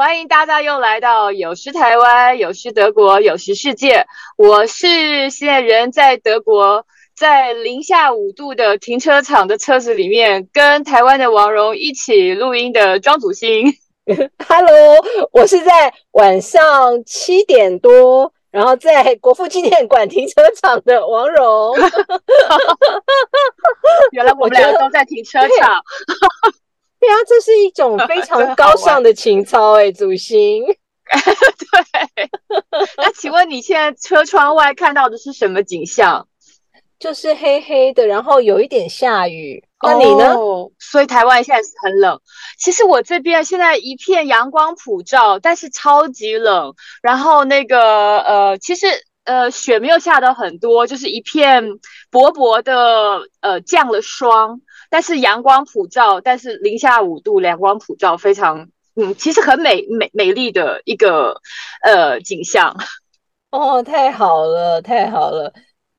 欢迎大家又来到有时台湾，有时德国，有时世界。我是现在人在德国，在零下五度的停车场的车子里面，跟台湾的王蓉一起录音的庄祖兴。Hello，我是在晚上七点多，然后在国父纪念馆停车场的王蓉。原来我们两个都在停车场。对啊，这是一种 非常高尚的情操哎，祖星。对，那请问你现在车窗外看到的是什么景象？就是黑黑的，然后有一点下雨。那你呢？所以台湾现在是很冷。其实我这边现在一片阳光普照，但是超级冷。然后那个呃，其实呃，雪没有下的很多，就是一片薄薄的呃降了霜。但是阳光普照，但是零下五度，阳光普照，非常嗯，其实很美美美丽的一个呃景象。哦，太好了，太好了。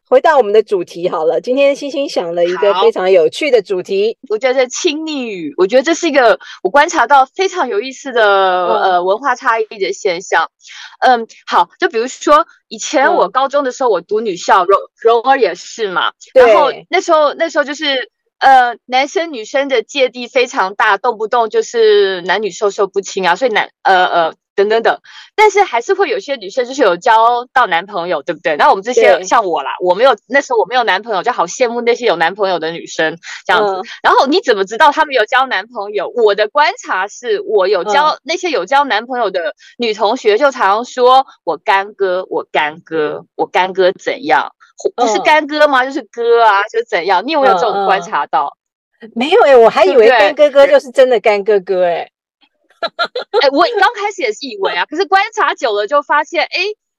回到我们的主题好了，今天星星想了一个非常有趣的主题，我觉得亲昵语，我觉得这是一个我观察到非常有意思的呃文化差异的现象。嗯，好，就比如说以前我高中的时候，我读女校，柔柔儿也是嘛，然后那时候那时候就是。呃，男生女生的芥蒂非常大，动不动就是男女授受不亲啊，所以男呃呃等等等，但是还是会有些女生就是有交到男朋友，对不对？那我们这些像我啦，我没有那时候我没有男朋友，就好羡慕那些有男朋友的女生这样子。然后你怎么知道他们有交男朋友？我的观察是我有交那些有交男朋友的女同学，就常说我干哥，我干哥，我干哥怎样？不是干哥吗？就是哥啊，就是怎样？你有没有这种观察到？没有哎，我还以为干哥哥就是真的干哥哥哎。哎，我刚开始也是以为啊，可是观察久了就发现，哎，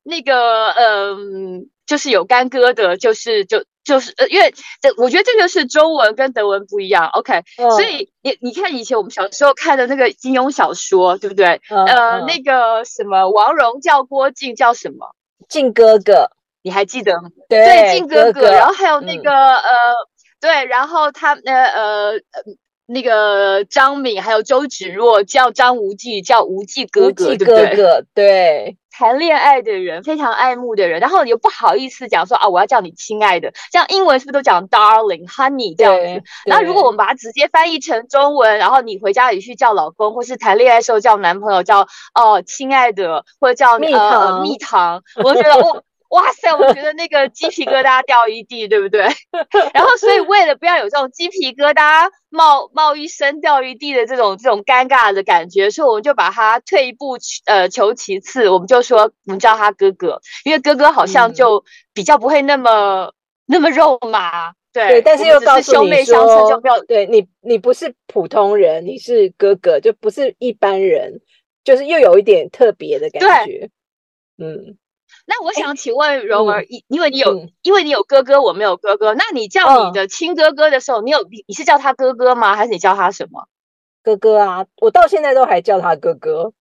那个，嗯，就是有干哥的，就是就就是呃，因为这我觉得这就是中文跟德文不一样。OK，所以你你看以前我们小时候看的那个金庸小说，对不对？呃，那个什么王蓉叫郭靖叫什么？靖哥哥。你还记得？对，靖哥哥，然后还有那个呃，对，然后他呃呃那个张敏，还有周芷若叫张无忌，叫无忌哥哥，对不对？对，谈恋爱的人，非常爱慕的人，然后又不好意思讲说啊，我要叫你亲爱的，像英文是不是都讲 darling、honey 这样子？然后如果我们把它直接翻译成中文，然后你回家里去叫老公，或是谈恋爱时候叫男朋友叫哦亲爱的，或者叫蜜糖蜜糖，我觉得我。哇塞，我觉得那个鸡皮疙瘩掉一地，对不对？然后，所以为了不要有这种鸡皮疙瘩冒冒一身掉一地的这种这种尴尬的感觉，所以我们就把他退一步，呃，求其次，我们就说我们叫他哥哥，因为哥哥好像就比较不会那么那么肉麻，对。但是又告诉你说，对你你不是普通人，你是哥哥，就不是一般人，就是又有一点特别的感觉，嗯。那我想请问蓉儿，因因为你有因为你有哥哥，我没有哥哥，那你叫你的亲哥哥的时候，你有你你是叫他哥哥吗？还是你叫他什么哥哥啊？我到现在都还叫他哥哥。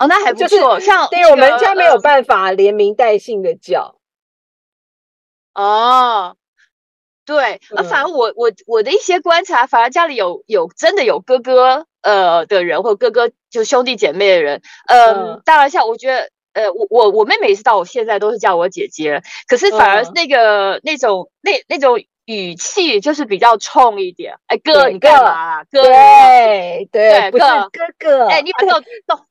哦，那还 不错。像对我们家没有办法连名带姓的叫。哦，对，啊，反而我我我的一些观察，反而家里有有真的有哥哥呃的人，或哥哥就兄弟姐妹的人，嗯，当然像我觉得。呃，我我我妹妹一直到我现在都是叫我姐姐，可是反而那个那种那那种语气就是比较冲一点。哎，哥，你干嘛？哥，对对，哥哥哥，哎，你把这东。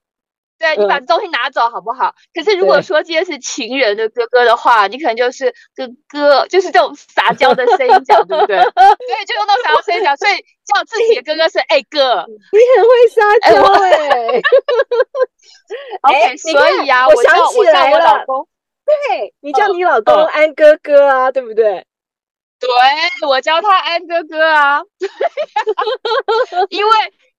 对你把东西拿走好不好？可是如果说今天是情人的哥哥的话，你可能就是哥哥，就是这种撒娇的声音讲，对不对？对，就用那种撒娇声音讲，所以叫自己的哥哥是哎哥，你很会撒娇哎。OK，所以啊，我想起来了，我老公，对你叫你老公安哥哥啊，对不对？对，我叫他安哥哥啊，因为。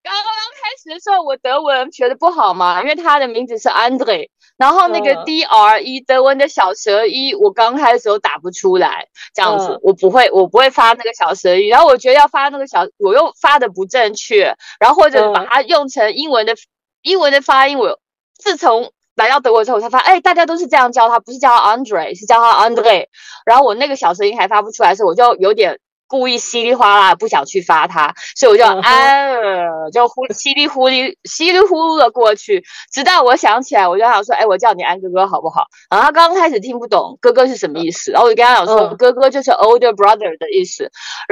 刚刚开始的时候，我德文学的不好嘛，因为他的名字是 Andre，然后那个 D R E 德文的小舌音我刚开始时候打不出来，这样子我不会，我不会发那个小舌音。然后我觉得要发那个小，我又发的不正确，然后或者把它用成英文的英文的发音，我自从来到德国之后，才发，哎，大家都是这样叫他，不是叫他 Andre，是叫他 Andre，然后我那个小声音还发不出来的时候，我就有点。故意稀里哗啦不想去发他，所以我就安了，就呼稀里呼哩稀里呼噜的过去，直到我想起来，我就想说，哎，我叫你安哥哥好不好？然后他刚开始听不懂哥哥是什么意思，然后我就跟他讲说，哥哥就是 older brother 的意思，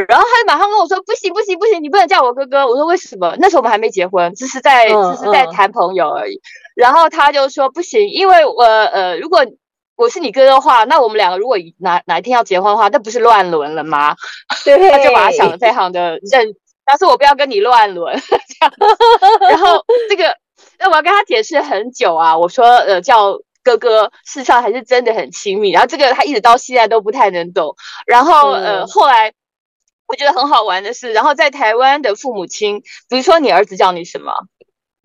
然后他就马上跟我说，不行不行不行，你不能叫我哥哥。我说为什么？那时候我们还没结婚，只是在只是在谈朋友而已。然后他就说不行，因为我呃如果。我是你哥的话，那我们两个如果哪哪一天要结婚的话，那不是乱伦了吗？对，他就把他想的非常的认，但是我不要跟你乱伦 这样。然后这个，那我要跟他解释很久啊。我说，呃，叫哥哥，事实上还是真的很亲密。然后这个他一直到现在都不太能懂。然后，呃，后来我觉得很好玩的是，然后在台湾的父母亲，比如说你儿子叫你什么？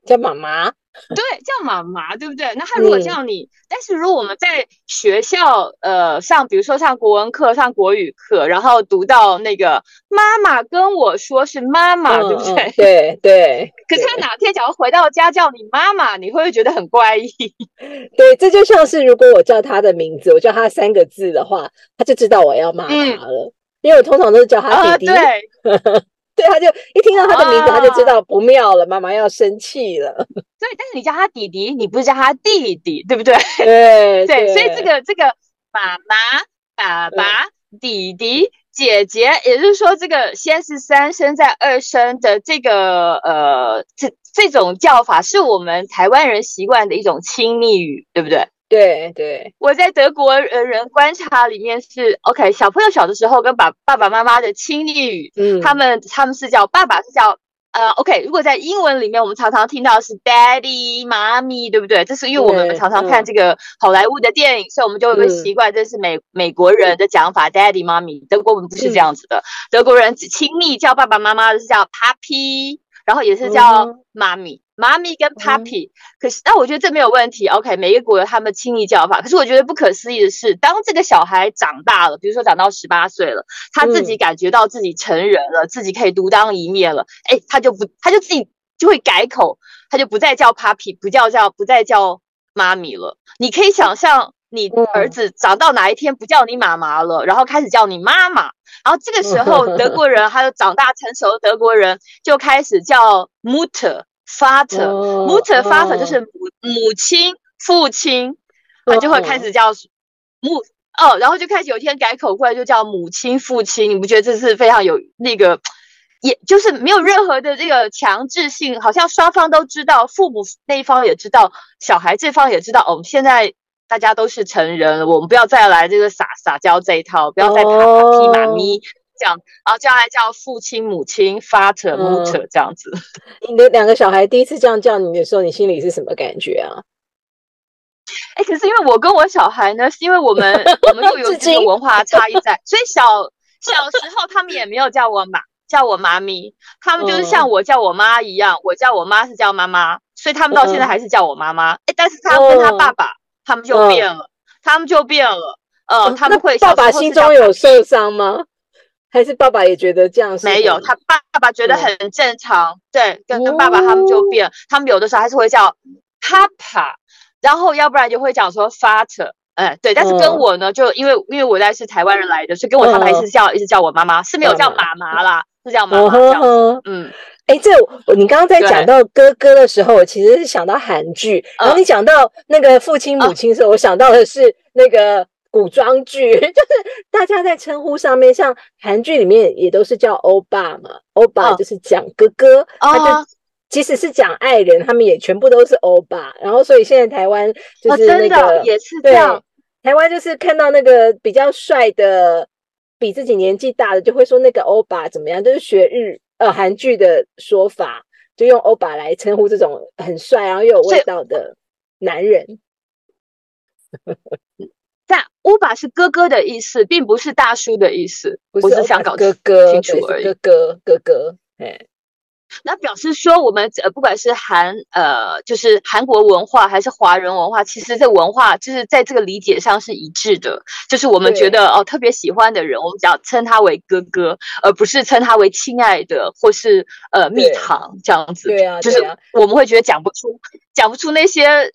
叫妈妈。对，叫妈妈，对不对？那他如果叫你，但是如果我们在学校，呃，上，比如说上国文课、上国语课，然后读到那个妈妈跟我说是妈妈，对不对？对对。可是他哪天假如回到家叫你妈妈，你会不会觉得很怪异？对，这就像是如果我叫他的名字，我叫他三个字的话，他就知道我要骂他了，因为我通常都是叫他弟弟。对。对，他就一听到他的名字，他就知道不妙了，妈妈要生气了。所以，但是你叫他弟弟，你不是叫他弟弟，对不对？对 对，所以这个这个妈妈、爸爸、弟弟、姐姐，也就是说，这个先是三声再二声的这个呃，这这种叫法，是我们台湾人习惯的一种亲密语，对不对？对对，我在德国人观察里面是 OK，小朋友小的时候跟爸爸爸妈妈的亲昵语，嗯，他们他们是叫爸爸是叫呃 OK，如果在英文里面我们常常听到是 Daddy 妈咪，对不对？这是因为我们常常看这个好莱坞的电影，所以我们就有个习惯，这是美美国人的讲法，Daddy 妈咪。德国我们不是这样子的，德国人亲密叫爸爸妈妈的是叫 Papi，然后也是叫妈咪。妈咪跟 Papi，可是那我觉得这没有问题。OK，每一个国有他们亲昵叫法。可是我觉得不可思议的是，当这个小孩长大了，比如说长到十八岁了，他自己感觉到自己成人了，自己可以独当一面了，哎，他就不，他就自己就会改口，他就不再叫 Papi，不叫叫，不再叫妈咪了。你可以想象，你儿子长到哪一天不叫你妈妈了，然后开始叫你妈妈，然后这个时候德国人还有长大成熟的德国人就开始叫 Mutter。Vater，Mutter Vater 就是母母亲、父亲，啊就会开始叫母哦，然后就开始有一天改口过来就叫母亲、父亲，你不觉得这是非常有那个，也就是没有任何的这个强制性，好像双方都知道，父母那一方也知道，小孩这方也知道，哦，现在大家都是成人了，我们不要再来这个撒撒娇这一套，不要再啪啪踢妈咪。这样，然后叫来叫父亲、母亲，father、mother 这样子。你的两个小孩第一次这样叫你的时候，你心里是什么感觉啊？哎，可是因为我跟我小孩呢，是因为我们 我们又有这个文化差异在，所以小小时候他们也没有叫我妈，叫我妈咪，他们就是像我叫我妈一样，我叫我妈是叫妈妈，所以他们到现在还是叫我妈妈。哎，但是他跟他爸爸，他们就变了，他们就变了。呃，他们会爸爸心中有受伤吗？还是爸爸也觉得这样没有，他爸爸觉得很正常。对，跟跟爸爸他们就变，他们有的时候还是会叫 Papa，然后要不然就会讲说 Father。哎，对，但是跟我呢，就因为因为我在是台湾人来的，所以跟我他们还是叫一直叫我妈妈，是没有叫妈妈啦，是叫妈妈这样子。嗯，哎，这你刚刚在讲到哥哥的时候，我其实是想到韩剧，然后你讲到那个父亲母亲的时候，我想到的是那个。古装剧 就是大家在称呼上面，像韩剧里面也都是叫欧巴嘛，欧巴就是讲哥哥，他就即使是讲爱人，他们也全部都是欧巴。然后所以现在台湾就是那个也是这样，台湾就是看到那个比较帅的，比自己年纪大的，就会说那个欧巴怎么样，就是学日呃韩剧的说法，就用欧巴来称呼这种很帅然后又有味道的男人。但乌巴是哥哥的意思，并不是大叔的意思，不是想搞哥哥清楚而已。哥哥，哥哥，哎，那表示说，我们呃，不管是韩呃，就是韩国文化还是华人文化，其实这文化就是在这个理解上是一致的。就是我们觉得哦，特别喜欢的人，我们只要称他为哥哥，而不是称他为亲爱的或是呃蜜糖这样子。对啊，就是我们会觉得讲不出，讲不出那些。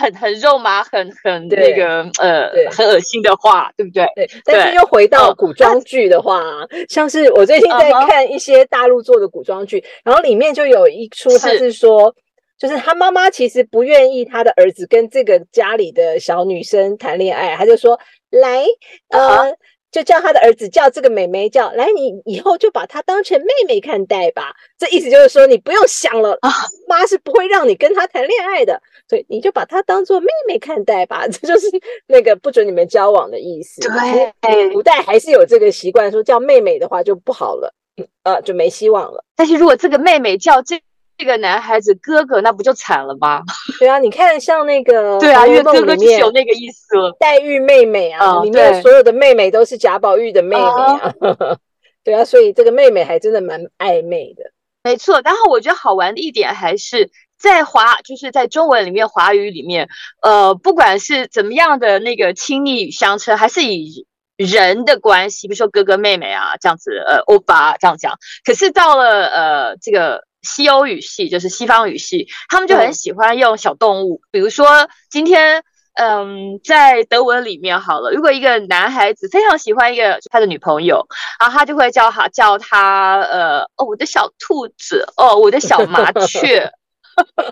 很很肉麻、很很那个呃很恶心的话，对不对？对。但是又回到古装剧的话，像是我最近在看一些大陆做的古装剧，然后里面就有一出，他是说，就是他妈妈其实不愿意他的儿子跟这个家里的小女生谈恋爱，他就说来呃。就叫他的儿子叫这个妹妹叫来，你以后就把她当成妹妹看待吧。这意思就是说，你不用想了啊，妈是不会让你跟他谈恋爱的，所以你就把她当做妹妹看待吧。这就是那个不准你们交往的意思。对，古代还是有这个习惯，说叫妹妹的话就不好了，呃，就没希望了。但是如果这个妹妹叫这。这个男孩子哥哥，那不就惨了吗？对啊，你看像那个对啊，因为哥哥就是有那个意思了。黛玉妹妹啊，里面所有的妹妹都是贾宝玉的妹妹啊。对啊，所以这个妹妹还真的蛮暧昧的。没错，然后我觉得好玩的一点还是在华，就是在中文里面，华语里面，呃，不管是怎么样的那个亲昵相称，还是以人的关系，比如说哥哥妹妹啊这样子，呃，欧巴这样讲。可是到了呃这个。西欧语系就是西方语系，他们就很喜欢用小动物，比如说今天，嗯，在德文里面好了，如果一个男孩子非常喜欢一个他的女朋友，然后他就会叫他叫他呃哦我的小兔子哦我的小麻雀，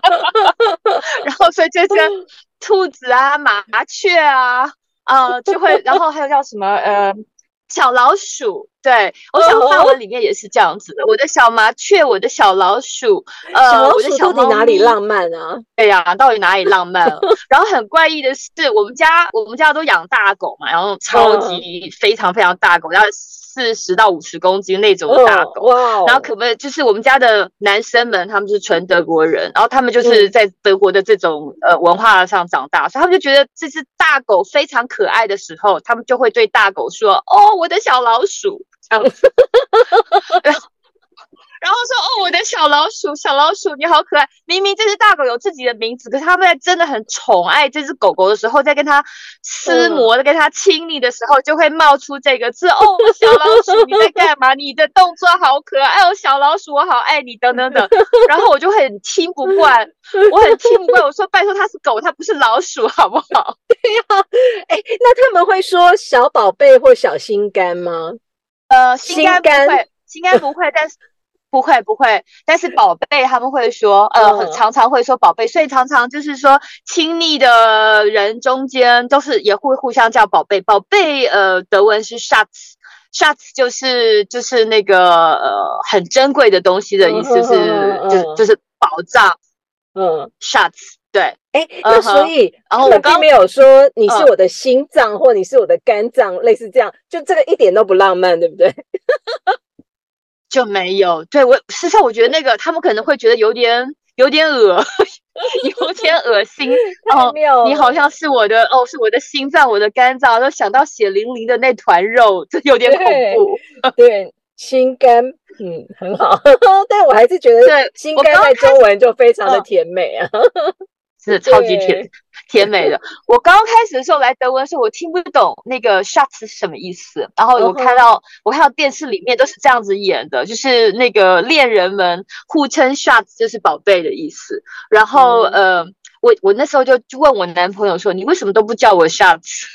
然后所以这些兔子啊麻雀啊啊就会，然后还有叫什么呃。小老鼠，对我想法文里面也是这样子的。我的小麻雀，我的小老鼠，呃，我的小猫到底哪里浪漫啊？对呀，到底哪里浪漫？然后很怪异的是，我们家我们家都养大狗嘛，然后超级非常非常大狗，然后。四十到五十公斤那种大狗，然后可不可以就是我们家的男生们，他们是纯德国人，然后他们就是在德国的这种呃文化上长大，所以他们就觉得这只大狗非常可爱的时候，他们就会对大狗说：“哦，我的小老鼠。”这样子。然后说哦，我的小老鼠，小老鼠你好可爱。明明这只大狗有自己的名字，可是他们在真的很宠爱这只狗狗的时候，在跟它撕磨在、跟它亲昵的时候，就会冒出这个字哦，小老鼠你在干嘛？你的动作好可爱哦，小老鼠我好爱你等等等。然后我就很听不惯，我很听不惯。我说拜托，它是狗，它不是老鼠，好不好？对呀，哎，那他们会说小宝贝或小心肝吗？呃，心肝不会，心肝不会，但是。不会不会，但是宝贝他们会说，呃，常常会说宝贝，所以常常就是说亲密的人中间都是也会互相叫宝贝。宝贝，呃，德文是 Schatz，Schatz 就是就是那个呃很珍贵的东西的意思，是就是就是宝藏。嗯，Schatz，对，哎，那所以然后我并没有说你是我的心脏或你是我的肝脏，类似这样，就这个一点都不浪漫，对不对？就没有对我，事实上我觉得那个他们可能会觉得有点有点恶，有点恶心。哦，你好像是我的哦，是我的心脏，我的肝脏，都想到血淋淋的那团肉，这有点恐怖。对，心肝，嗯，很好，但我还是觉得心肝在中文就非常的甜美啊。是超级甜 甜美的。我刚刚开始的时候来德文的时候，我听不懂那个 shots 是什么意思。然后我看到我看到电视里面都是这样子演的，就是那个恋人们互称 shots 就是宝贝的意思。然后呃，我我那时候就就问我男朋友说：“你为什么都不叫我 shots？”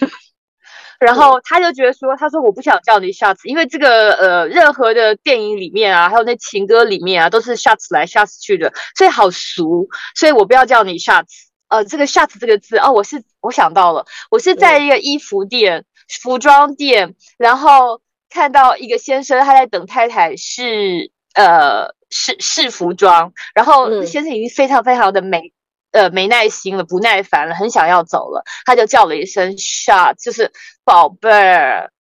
然后他就觉得说：“他说我不想叫你 shots，因为这个呃任何的电影里面啊，还有那情歌里面啊，都是 shots 来 shots 去的，所以好俗，所以我不要叫你 shots。呃，这个 shots 这个字哦，我是我想到了，我是在一个衣服店、服装店，然后看到一个先生他在等太太试呃试试服装，然后先生已经非常非常的美。”呃，没耐心了，不耐烦了，很想要走了，他就叫了一声 “shut”，就是宝贝儿，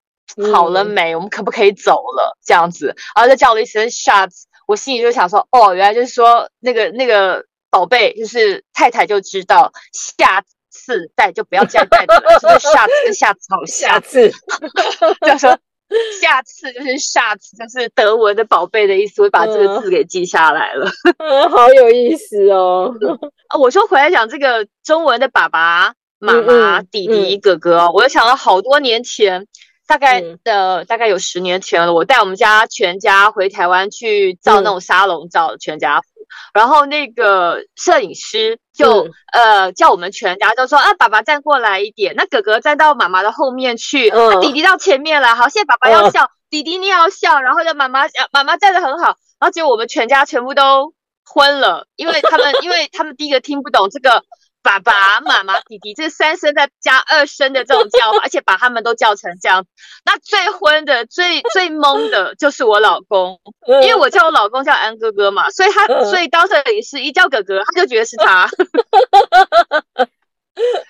好了没？我们可不可以走了？这样子，然后就叫了一声 “shut”，我心里就想说，哦，原来就是说那个那个宝贝，就是太太就知道，下次再就不要这样带了，就是 下次下次好，下次 就说。下次就是下次，就是德文的宝贝的意思，我把这个字给记下来了。嗯，好有意思哦。啊，我说回来讲这个中文的爸爸妈妈、弟弟哥哥，我又想到好多年前，大概的大概有十年前了。我带我们家全家回台湾去照那种沙龙照，全家福。然后那个摄影师就呃叫我们全家都说啊，爸爸站过来一点，那哥哥站到妈妈的后面去，弟弟到前面来，好，现在爸爸要笑，弟弟你要笑，然后就妈妈妈妈站的很好，然后结果我们全家全部都昏了，因为他们 因为他们第一个听不懂这个。爸爸妈妈、弟弟，这三声再加二声的这种叫法，而且把他们都叫成这样。那最昏的、最最懵的就是我老公，因为我叫我老公叫安哥哥嘛，所以他所以当时也是一叫哥哥，他就觉得是他。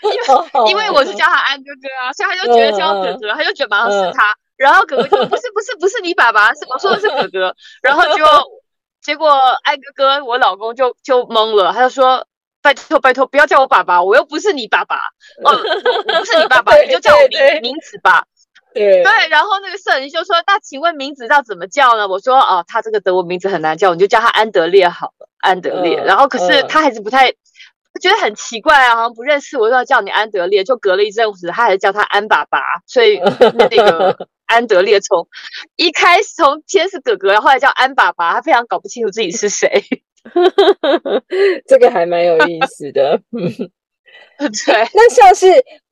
因为因为我是叫他安哥哥啊，所以他就觉得叫哥哥，他就觉得马上是他。然后哥哥就不是不是不是你爸爸，是我说的是哥哥。然后就结果安哥哥我老公就就懵了，他就说。拜托拜托，不要叫我爸爸，我又不是你爸爸，哦，我不是你爸爸，你就叫我名名字吧。对对，然后那个摄影就说：“那请问名字要怎么叫呢？”我说：“哦，他这个德文名字很难叫，你就叫他安德烈好了，安德烈。”然后可是他还是不太，觉得很奇怪啊，好像不认识我，说要叫你安德烈，就隔了一阵子，他还是叫他安爸爸，所以那个 安德烈从一开始从先是哥哥，后来叫安爸爸，他非常搞不清楚自己是谁。这个还蛮有意思的，对。那像是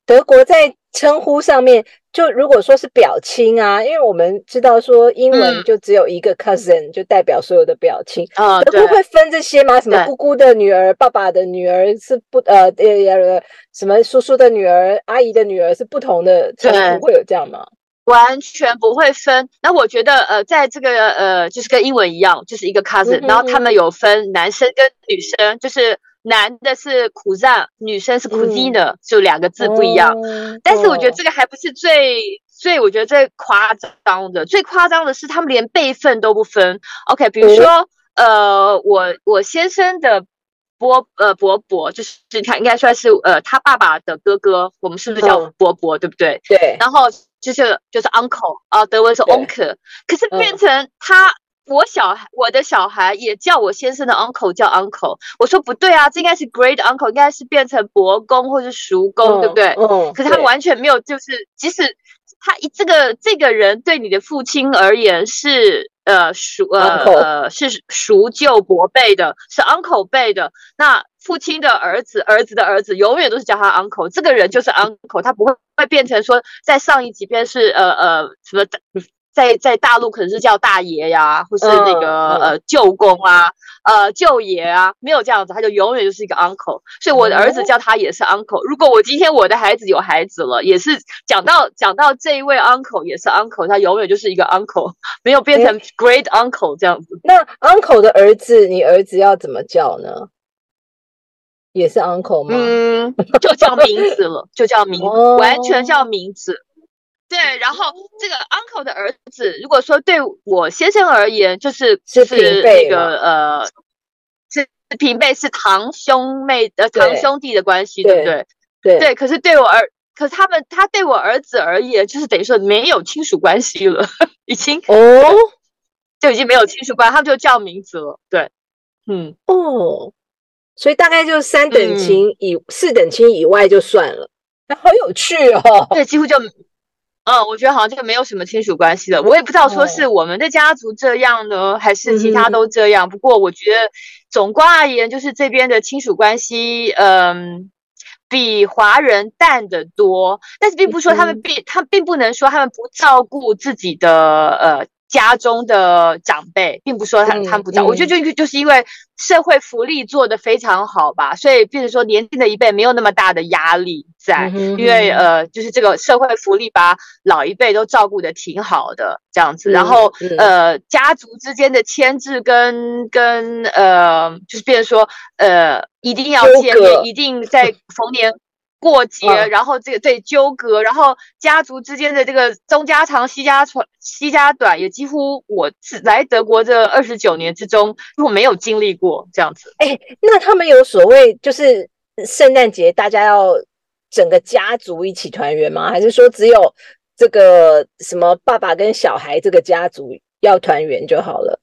德国在称呼上面，就如果说是表亲啊，因为我们知道说英文就只有一个 cousin，就代表所有的表亲啊。德国会分这些吗？什么姑姑的女儿、爸爸的女儿是不呃呃什么叔叔的女儿、阿姨的女儿是不同的称呼，会有这样吗？完全不会分。那我觉得，呃，在这个呃，就是跟英文一样，就是一个 cousin。然后他们有分男生跟女生，就是男的是 cousin，女生是 cousine，就两个字不一样。但是我觉得这个还不是最最，我觉得最夸张的。最夸张的是他们连辈分都不分。OK，比如说，呃，我我先生的伯呃伯伯，就是他应该算是呃他爸爸的哥哥，我们是不是叫伯伯，对不对？对。然后。就是就是 uncle 啊，德文是 uncle，可是变成他我小孩我的小孩也叫我先生的 uncle 叫 uncle，我说不对啊，这应该是 great uncle，应该是变成伯公或是叔公，对不对？嗯。可是他完全没有，就是即使他一这个这个人对你的父亲而言是呃叔呃呃是叔舅伯辈的，是 uncle 辈的，那。父亲的儿子，儿子的儿子，永远都是叫他 uncle，这个人就是 uncle，他不会会变成说，在上一级便是呃呃什么，在在大陆可能是叫大爷呀，或是那个呃舅公啊，呃舅爷啊，没有这样子，他就永远就是一个 uncle，所以我的儿子叫他也是 uncle。如果我今天我的孩子有孩子了，也是讲到讲到这一位 uncle 也是 uncle，他永远就是一个 uncle，没有变成 great uncle 这样子。那 uncle 的儿子，你儿子要怎么叫呢？也是 uncle 吗？嗯，就叫名字了，就叫名，完全叫名字。对，然后这个 uncle 的儿子，如果说对我先生而言，就是就是那个呃，是平辈，是堂兄妹呃堂兄弟的关系，对不对？对对。可是对我儿，可是他们他对我儿子而言，就是等于说没有亲属关系了，已经哦，就已经没有亲属关，他们就叫名字了。对，嗯，哦。所以大概就三等亲以四等亲以外就算了，那好有趣哦。对，几乎就，嗯，我觉得好像就没有什么亲属关系了。我也不知道说是我们的家族这样呢，还是其他都这样。不过我觉得总观而言，就是这边的亲属关系，嗯，比华人淡得多。但是并不说他们并他并不能说他们不照顾自己的呃。家中的长辈，并不说他他们不照，我觉得就就是因为社会福利做得非常好吧，所以变成说年轻的一辈没有那么大的压力在，因为呃，就是这个社会福利把老一辈都照顾得挺好的这样子，然后呃，家族之间的牵制跟跟呃，就是变成说呃，一定要见面，一定在逢年。过节，然后这个对纠葛，然后家族之间的这个东家长西家长西家短，也几乎我来德国这二十九年之中，我没有经历过这样子。哎，那他们有所谓就是圣诞节大家要整个家族一起团圆吗？还是说只有这个什么爸爸跟小孩这个家族要团圆就好了？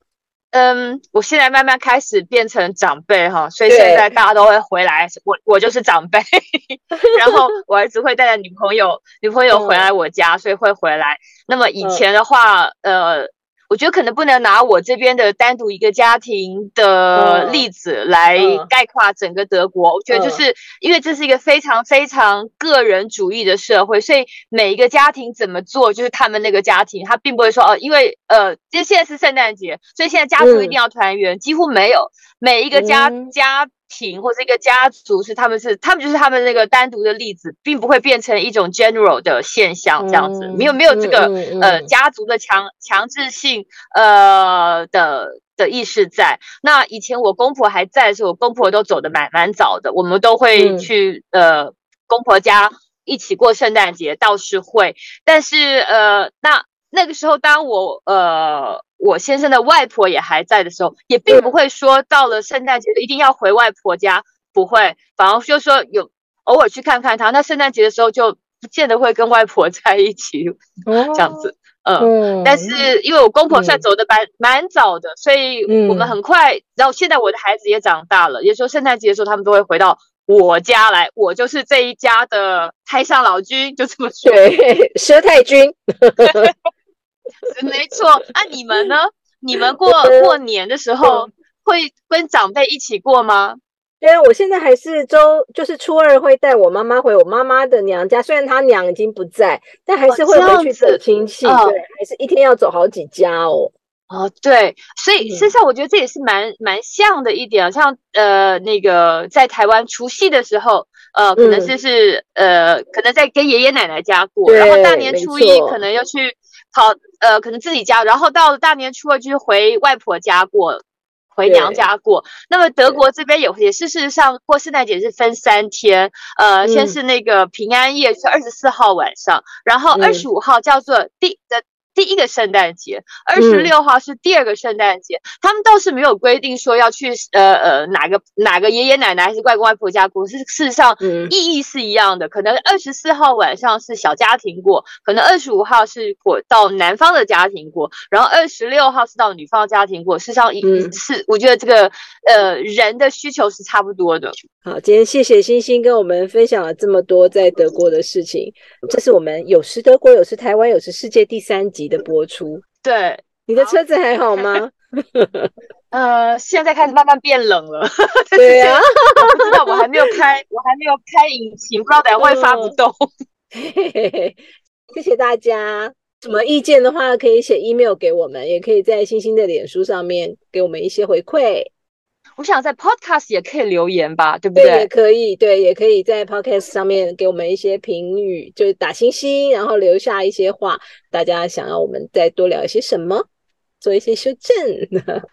嗯，我现在慢慢开始变成长辈哈，所以现在大家都会回来，我我就是长辈，然后我儿子会带着女朋友，女朋友回来我家，所以会回来。那么以前的话，呃，我觉得可能不能拿我这边的单独一个家庭的例子来概括整个德国。我觉得就是因为这是一个非常非常个人主义的社会，所以每一个家庭怎么做，就是他们那个家庭，他并不会说哦，因为呃，就现在是圣诞节，所以现在家族一定要团圆，几乎没有每一个家家。庭或者一个家族是他们是他们就是他们那个单独的例子，并不会变成一种 general 的现象这样子，没有没有这个呃家族的强强制性呃的的意识在。那以前我公婆还在的时候，我公婆都走的蛮蛮早的，我们都会去呃公婆家一起过圣诞节，倒是会。但是呃那那个时候，当我呃。我先生的外婆也还在的时候，也并不会说到了圣诞节一定要回外婆家，不会，反而就说有偶尔去看看他。那圣诞节的时候就不见得会跟外婆 在一起这样子，嗯。但是因为我公婆算走的蛮蛮早的，所以我们很快。然后现在我的孩子也长大了，有时候圣诞节的时候他们都会回到我家来，我就是这一家的太上老君，就这么说，对，佘太君。没错，那你们呢？你们过过年的时候会跟长辈一起过吗？对啊，我现在还是周，就是初二会带我妈妈回我妈妈的娘家，虽然她娘已经不在，但还是会回去走亲戚。对，还是一天要走好几家哦。哦，对，所以事实上我觉得这也是蛮蛮像的一点，像呃那个在台湾除夕的时候，呃，可能是是呃，可能在跟爷爷奶奶家过，然后大年初一可能要去。好，呃，可能自己家，然后到了大年初二就是回外婆家过，回娘家过。那么德国这边也也是，事实上过圣诞节是分三天，呃，先是那个平安夜是二十四号晚上，然后二十五号叫做第的。第一个圣诞节，二十六号是第二个圣诞节。他们倒是没有规定说要去呃呃哪个哪个爷爷奶奶还是外公外婆家过，是事实上意义是一样的。可能二十四号晚上是小家庭过，可能二十五号是过到男方的家庭过，然后二十六号是到女方家庭过。事实上，是我觉得这个呃人的需求是差不多的。好，今天谢谢星星跟我们分享了这么多在德国的事情。这是我们有时德国，有时台湾，有时世界第三集的播出。对，你的车子还好吗？呃，现在开始慢慢变冷了。对呀，不知道我还没有开，我还没有开引擎，不知道等下会发不动。谢谢大家，什么意见的话可以写 email 给我们，也可以在星星的脸书上面给我们一些回馈。我想在 Podcast 也可以留言吧，对不对？也可以，对，也可以在 Podcast 上面给我们一些评语，就是打星星，然后留下一些话。大家想要我们再多聊一些什么，做一些修正。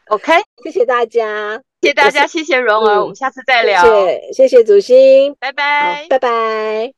OK，谢谢大家，谢谢大家，谢谢蓉儿，我们下次再聊。谢谢，谢谢祖星，拜拜，拜拜。